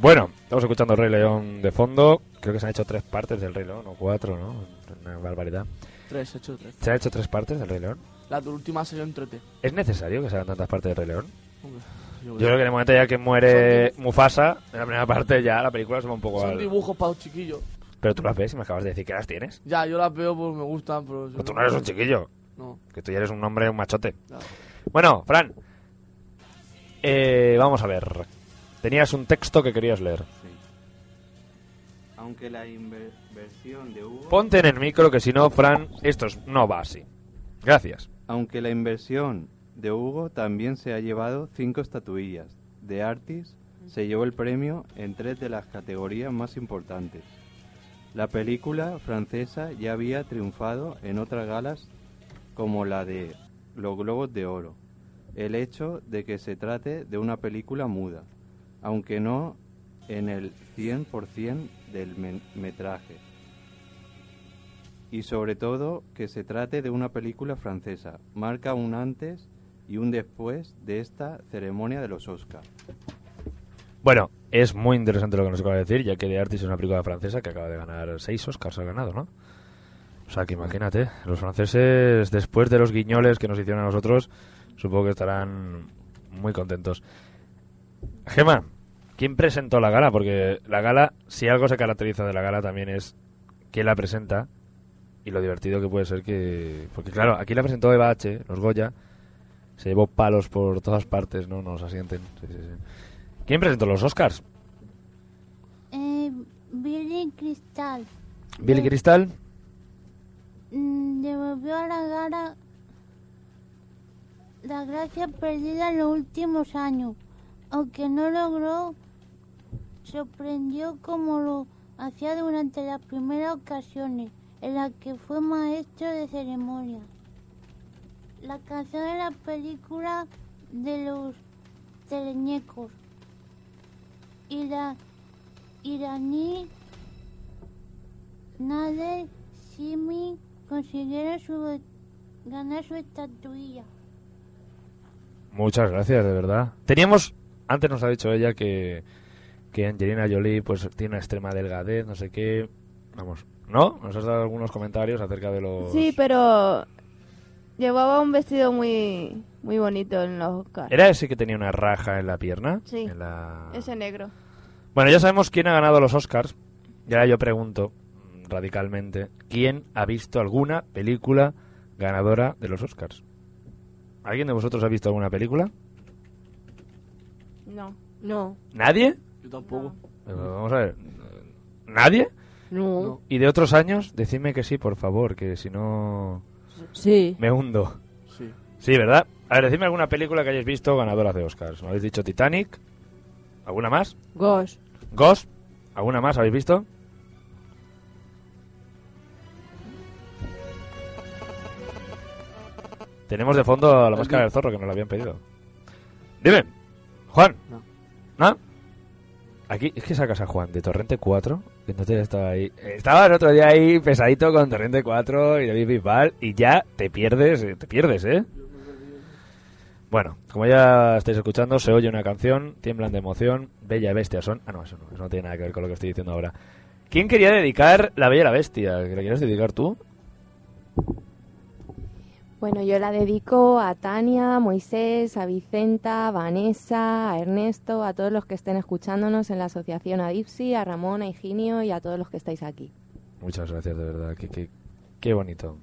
Bueno, estamos escuchando Rey León de fondo. Creo que se han hecho tres partes del Rey León, o cuatro, ¿no? Una barbaridad. Tres, hecho tres. ¿Se han hecho tres partes del Rey León? La última salió en 3D. ¿Es necesario que se hagan tantas partes del Rey León? Hombre, Yo creo que en el momento ya que muere Mufasa, en la primera parte ya la película se va un poco Son al... dibujos para los chiquillos. Pero tú las ves y me acabas de decir que las tienes. Ya, yo las veo porque me gustan, pero... yo tú no eres un chiquillo. No. Que tú ya eres un hombre, un machote. Claro. Bueno, Fran. Eh, vamos a ver. Tenías un texto que querías leer. Aunque la inver- versión de Hugo... Ponte en el micro que si no, Fran, esto es- no va así. Gracias. Aunque la inversión de Hugo también se ha llevado cinco estatuillas. De Artis se llevó el premio en tres de las categorías más importantes. La película francesa ya había triunfado en otras galas como la de los Globos de Oro. El hecho de que se trate de una película muda, aunque no en el 100% del metraje y sobre todo que se trate de una película francesa. Marca un antes y un después de esta ceremonia de los Oscars. Bueno, es muy interesante lo que nos acaba de decir, ya que The Artist es una película francesa que acaba de ganar seis Oscars, ha ganado, ¿no? O sea, que imagínate, los franceses, después de los guiñoles que nos hicieron a nosotros, supongo que estarán muy contentos. Gema, ¿quién presentó la gala? Porque la gala, si algo se caracteriza de la gala también es quién la presenta y lo divertido que puede ser que... Porque claro, aquí la presentó Eva H., los Goya, se llevó palos por todas partes, ¿no? Nos asienten. Sí, sí, sí. ¿Quién presentó los Oscars? Eh, Billy Crystal ¿Billy Crystal? mm, devolvió a la gala la gracia perdida en los últimos años. Aunque no logró, sorprendió como lo hacía durante las primeras ocasiones en las que fue maestro de ceremonia. La canción de la película de los teleñecos. Y la iraní Nader Simi consiguieron su, ganar su estatuilla. Muchas gracias, de verdad. Teníamos, antes nos ha dicho ella que, que Angelina Jolie pues tiene una extrema delgadez, no sé qué. Vamos, ¿no? Nos has dado algunos comentarios acerca de los... Sí, pero llevaba un vestido muy muy bonito en los Oscars. ¿Era ese que tenía una raja en la pierna? Sí, En la- ese negro. Bueno, ya sabemos quién ha ganado los Oscars. Y ahora yo pregunto radicalmente, ¿quién ha visto alguna película ganadora de los Oscars? ¿Alguien de vosotros ha visto alguna película? No. No. ¿Nadie? Yo tampoco. Vamos a ver. ¿Nadie? No. ¿Y de otros años? Decidme que sí, por favor, que si no... Sí. Me hundo. Sí. Sí, ¿verdad? A ver, decidme alguna película que hayáis visto ganadora de Oscars. ¿Me habéis dicho Titanic? ¿Alguna más? Ghost. ¿Ghost? ¿Alguna más habéis visto? Tenemos de fondo a la máscara del zorro que nos la habían pedido. Dime, Juan. No. ¿No? Aquí, es que sacas a Juan de Torrente 4, que entonces estaba ahí. Estaba el otro día ahí pesadito con Torrente 4 y David Bisbal y ya te pierdes, te pierdes, ¿eh? Bueno, como ya estáis escuchando, se oye una canción, tiemblan de emoción, Bella y Bestia son... Ah, no, eso no, eso no tiene nada que ver con lo que estoy diciendo ahora. ¿Quién quería dedicar La Bella y la Bestia? ¿Que ¿La quieres dedicar tú? Bueno, yo la dedico a Tania, Moisés, a Vicenta, a Vanessa, a Ernesto, a todos los que estén escuchándonos en la asociación Adipsi, a Ramón, a Higinio y a todos los que estáis aquí. Muchas gracias, de verdad. Qué, qué, qué bonito.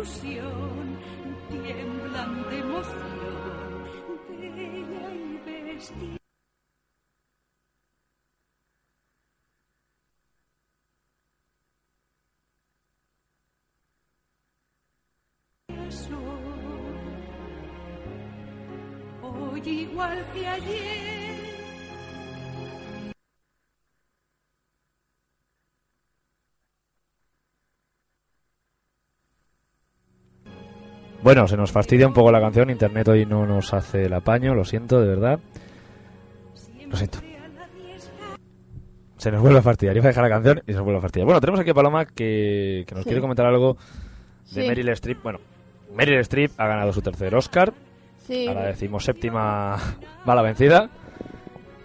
Ilusión tiemblan de emoción, bella y bestia. Hoy igual que ayer. Bueno, se nos fastidia un poco la canción. Internet hoy no nos hace el apaño, lo siento, de verdad. Lo siento. Se nos vuelve a fastidiar. Iba a dejar la canción y se nos vuelve a fastidiar. Bueno, tenemos aquí a Paloma que, que nos Sí. quiere comentar algo de Sí. Meryl Streep. Bueno, Meryl Streep ha ganado su tercer Oscar. Sí. A la decimoséptima bala vencida.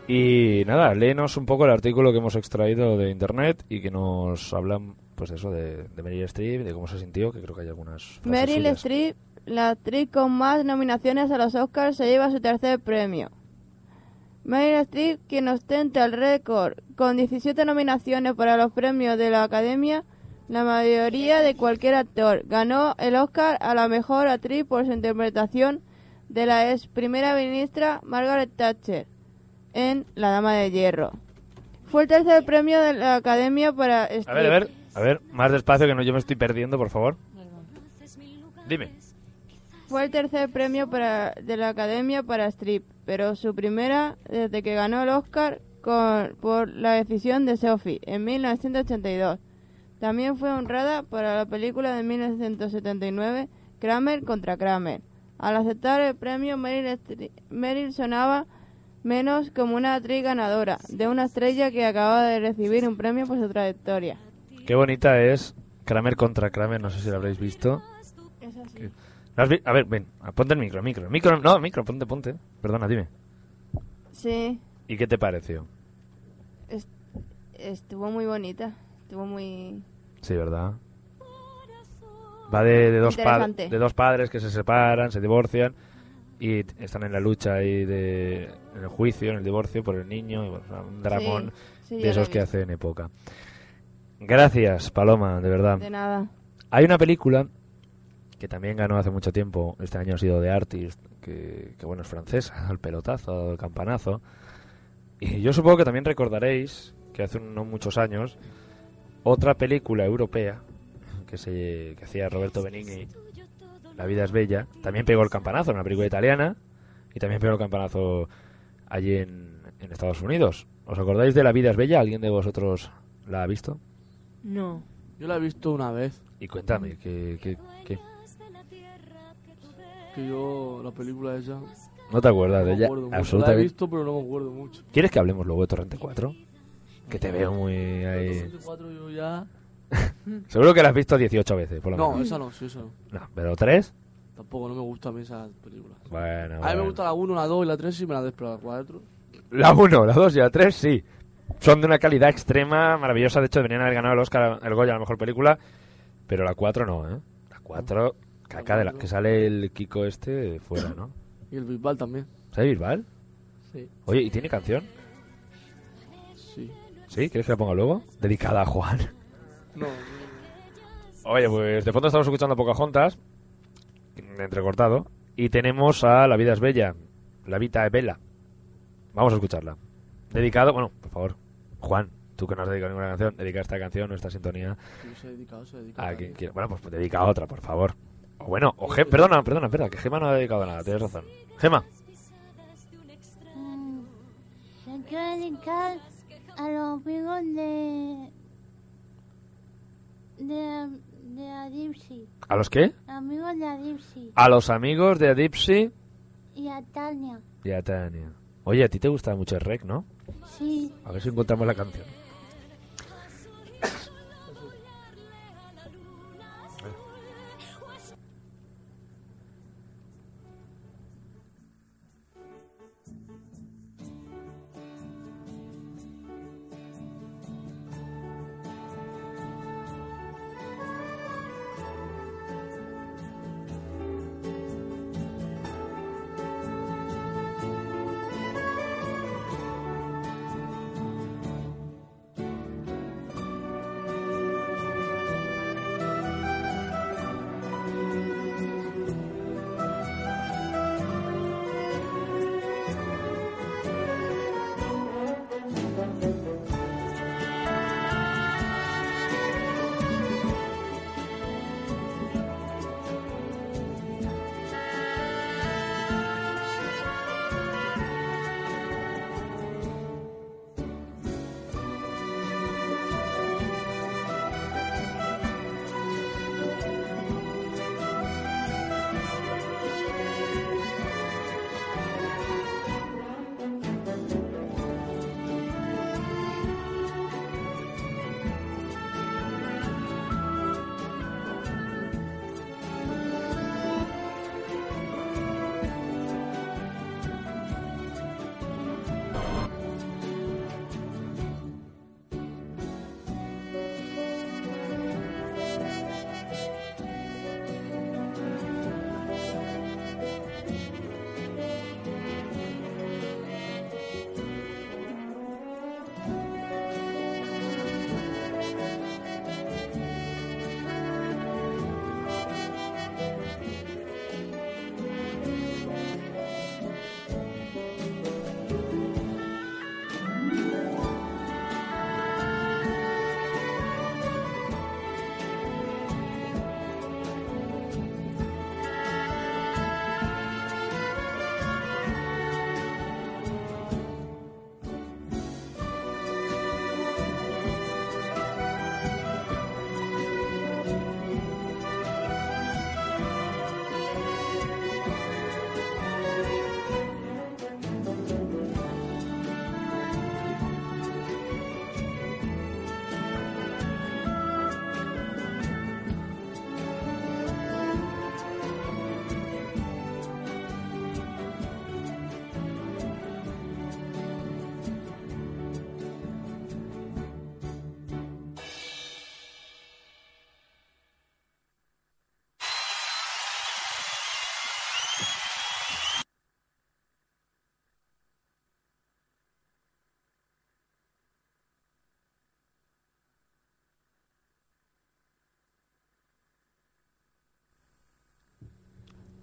Y nada, léenos un poco el artículo que hemos extraído de internet y que nos hablan, pues eso, de, de Meryl Streep, de cómo se sintió, que creo que hay algunas Meryl. Streep, la actriz con más nominaciones a los Oscars, se lleva su tercer premio. Meryl Streep, quien ostenta el récord con 17 nominaciones para los premios de la Academia, la mayoría de cualquier actor, ganó el Oscar a la mejor actriz por su interpretación de la ex primera ministra Margaret Thatcher en La Dama de Hierro. Fue el tercer premio de la Academia para A ver, a ver, a ver, más despacio que no yo me estoy perdiendo, por favor. Dime. Fue el tercer premio para, de la Academia para Strip, pero su primera desde que ganó el Oscar con- por la decisión de Sophie en 1982. También fue honrada para la película de 1979 Kramer contra Kramer. Al aceptar el premio, Meryl, Meryl sonaba menos como una actriz ganadora de una estrella que acababa de recibir un premio por su trayectoria. Qué bonita es Kramer contra Kramer, no sé si la habréis visto. Es así. Que ¿La has vi- A ver, ven, ponte el micro, micro, micro, no, micro, ponte, ponte. Perdona, dime. Sí, ¿Y qué te pareció? est- estuvo muy bonita. Estuvo muy... Sí, ¿verdad? Va de, de dos de dos padres que se separan, se divorcian y están en la lucha ahí de, en el juicio, en el divorcio por el niño, y, bueno, un dramón sí, de esos que visto. hacen época. Gracias, Paloma, de verdad. De nada. Hay una película que también ganó hace mucho tiempo, este año ha sido The Artist, que, que bueno, es francesa, el pelotazo, el campanazo. Y yo supongo que también recordaréis que hace no muchos años otra película europea que se que hacía Roberto Benigni, La vida es bella, también pegó el campanazo, una película italiana, y también pegó el campanazo allí en, en Estados Unidos. ¿Os acordáis de La vida es bella? ¿Alguien de vosotros la ha visto? No. Yo la he visto una vez. Y cuéntame, ¿qué, qué, qué? Que yo, la película esa. ¿No te acuerdas no de ella? mucho. La he Absolutamente. visto, pero no me acuerdo mucho. ¿Quieres que hablemos luego de Torrente 4? Que te veo muy ahí. Cuatro yo ya. Seguro que la has visto 18 veces, por lo No, menos. esa no, sí, esa no. No, pero ¿tres? Tampoco, no me gusta a mí esa película. Bueno, A mí bueno. me gusta la 1, la 2 y la 3 y me la des, pero la 4. La 1, la 2 y la 3, sí. Son de una calidad extrema, maravillosa. De hecho, deberían haber ganado el Oscar, el Goya, a la mejor película. Pero la 4 no, ¿eh? La 4, caca de la... Que sale el Kiko este fuera, ¿no? Y el Bisbal también. ¿Sabe Bisbal? Sí. Oye, ¿y tiene canción? Sí. ¿Sí? ¿Quieres que la ponga luego? Dedicada a Juan. No. Oye, pues de fondo estamos escuchando Pocahontas, entrecortado, y tenemos a La vida es bella, La vita es bella. Vamos a escucharla. Dedicado, bueno, por favor, Juan, tú que no has dedicado ninguna canción, dedica esta canción o esta sintonía se ha dedicado, se ha dedicado. a quien quiera. Bueno, pues dedica a otra, por favor. O bueno, o Ge- perdona, perdona, perdona, que Gema no ha dedicado nada, tienes razón. Gema, quiero dedicar a los amigos de. de. De Adipsi. ¿a los qué? Amigos de Adipsi. A los amigos de Adipsy Y a Tania. y a Tania. Oye, a ti te gusta mucho el rec, ¿no? Sí. A ver si encontramos la canción.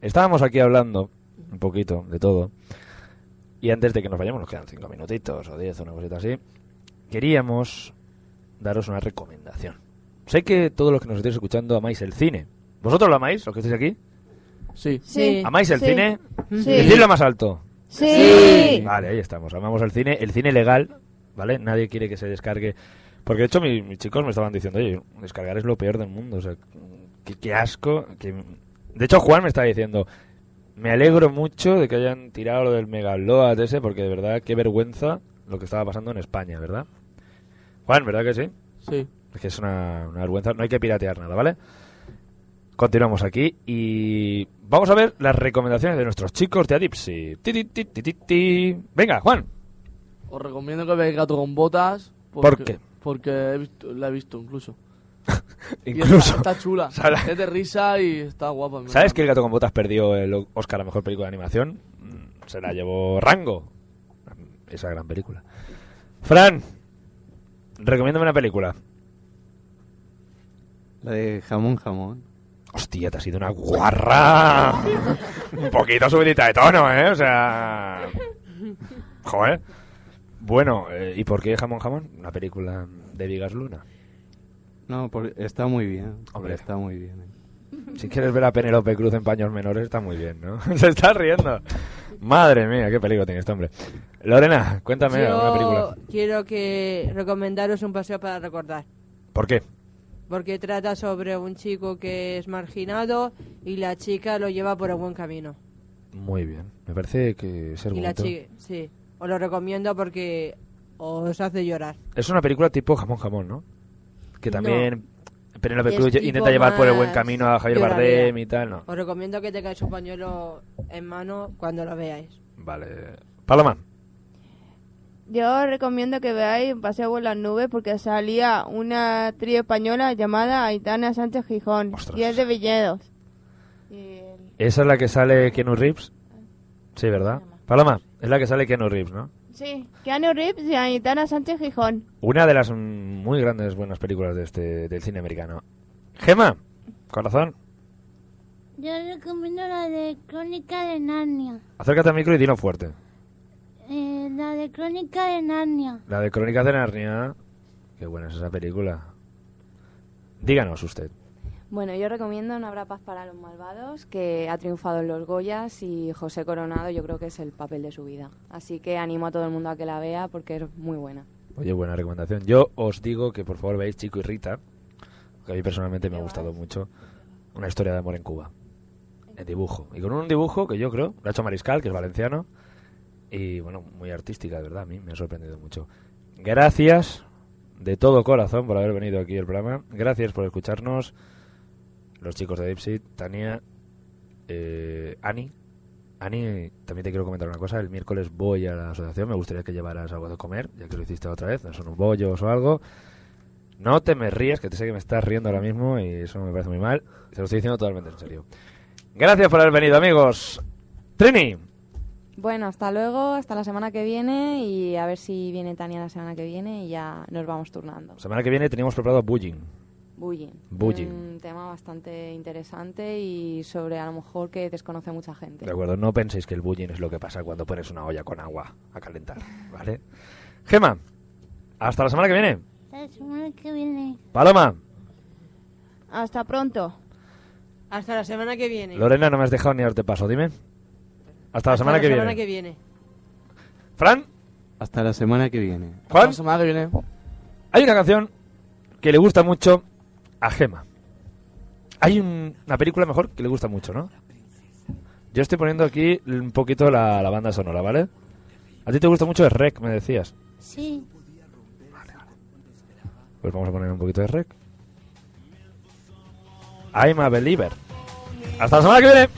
Estábamos aquí hablando un poquito de todo. Y antes de que nos vayamos, nos quedan cinco minutitos o diez, una cosita así. Queríamos daros una recomendación. Sé que todos los que nos estéis escuchando amáis el cine. ¿Vosotros lo amáis, los que estáis aquí? Sí. Sí. ¿Amáis el Sí. cine? Sí. Decidlo más alto. Sí. Vale, ahí estamos. Amamos el cine. El cine legal, ¿vale? Nadie quiere que se descargue. Porque de hecho mi- mis chicos me estaban diciendo, oye, descargar es lo peor del mundo. O sea, qué, qué asco. que- De hecho Juan me estaba diciendo, me alegro mucho de que hayan tirado lo del Megaload ese, porque de verdad qué vergüenza lo que estaba pasando en España, ¿verdad? Juan, ¿verdad que sí? Sí. Es que es una, una vergüenza. No hay que piratear nada, ¿vale? Continuamos aquí y vamos a ver las recomendaciones de nuestros chicos de Adipsy. Ti, ti, ti. Venga, Juan. Os recomiendo que veáis Gato con Botas. ¿Por qué? Porque he visto- la he visto incluso. Incluso. Está, está chula. ¿Sabes? Es de risa y está guapa. ¿Sabes que El Gato con Botas perdió el Oscar a Mejor Película de Animación? Mm, Se la llevó Rango. Esa gran película. Fran, recomiéndame una película. La de jamón, jamón. Hostia, te ha sido una guarra. Un poquito subidita de tono, ¿eh? O sea... Joder. Bueno, eh, ¿y por qué Jamón Jamón? Una película de Vigas Luna. No, porque está muy bien. Hombre. Está muy bien. Si quieres ver a Penélope Cruz en paños menores, está muy bien, ¿no? Se está riendo. Madre mía, qué peligro tiene este hombre. Lorena, cuéntame Yo una película. quiero que recomendaros un paseo para recordar. ¿Por qué? Porque trata sobre un chico que es marginado y la chica lo lleva por el buen camino. Muy bien. Me parece que ser y la chica, sí, os lo recomiendo porque os hace llorar. Es una película tipo Jamón Jamón, ¿no? Que también Penélope Es Cruz intenta llevar por el buen camino a Javier. Bardem y tal, ¿no? Os recomiendo que tengáis un pañuelo en mano cuando lo veáis. Vale. Paloma. Yo recomiendo que veáis Un paseo por las nubes porque salía una actriz española llamada Aitana Sánchez Gijón y es de Villedos. ¿Esa es la que sale Keanu Reeves? Sí, ¿verdad? Paloma, es la que sale Keanu Reeves, ¿no? Sí, Keanu Reeves y Aitana Sánchez Gijón. Una de las mm, muy grandes buenas películas de este, del cine americano. Gema, corazón, Yo recomiendo la de Crónica de Narnia. acércate al micro y dilo fuerte. Eh, la de Crónica de Narnia. La de Crónicas de Narnia. Qué buena es esa película. Díganos usted. Bueno, yo recomiendo No habrá paz para los malvados, que ha triunfado en los Goyas y José Coronado yo creo que es el papel de su vida. Así que animo a todo el mundo a que la vea porque es muy buena. Oye, buena recomendación. Yo os digo que por favor veáis Chico y Rita, que a mí personalmente me ha gustado mucho. Una historia de amor en Cuba. En dibujo. Y con un dibujo que yo creo, lo ha hecho Mariscal, que es valenciano. Y bueno, muy artística, de verdad. A mí me ha sorprendido mucho. Gracias de todo corazón por haber venido aquí al programa. Gracias por escucharnos. Los chicos de Dipsy, Tania, eh, Ani. Ani, también te quiero comentar una cosa. El miércoles voy a la asociación. Me gustaría que llevaras algo de comer, ya que lo hiciste otra vez. No son unos bollos o algo. No te me ríes, que te sé que me estás riendo ahora mismo y eso me parece muy mal. Se lo estoy diciendo totalmente en serio. Gracias por haber venido, amigos. Trini, Bueno, hasta luego, hasta la semana que viene y a ver si viene Tania la semana que viene y ya nos vamos turnando. semana que viene teníamos preparado Bullying. Bullying. Bullying. Un tema bastante interesante y sobre a lo mejor que desconoce mucha gente. De acuerdo, no penséis que el bullying es lo que pasa cuando pones una olla con agua a calentar, ¿vale? Gema, hasta la semana que viene. La semana que viene. Paloma, Hasta pronto. Hasta la semana que viene. Lorena, no me has dejado ni darte paso, dime. Hasta la semana Hasta que la viene. semana que viene. Fran, Hasta la semana que viene. Juan, La semana que viene. hay una canción que le gusta mucho a Gema. Hay un- una película mejor que le gusta mucho, ¿no? Yo estoy poniendo aquí un poquito la, la banda sonora, ¿vale? A ti te gusta mucho el Rec, me decías. Sí. Pues vamos a poner un poquito de Rec. I'm a believer. Hasta la semana que viene.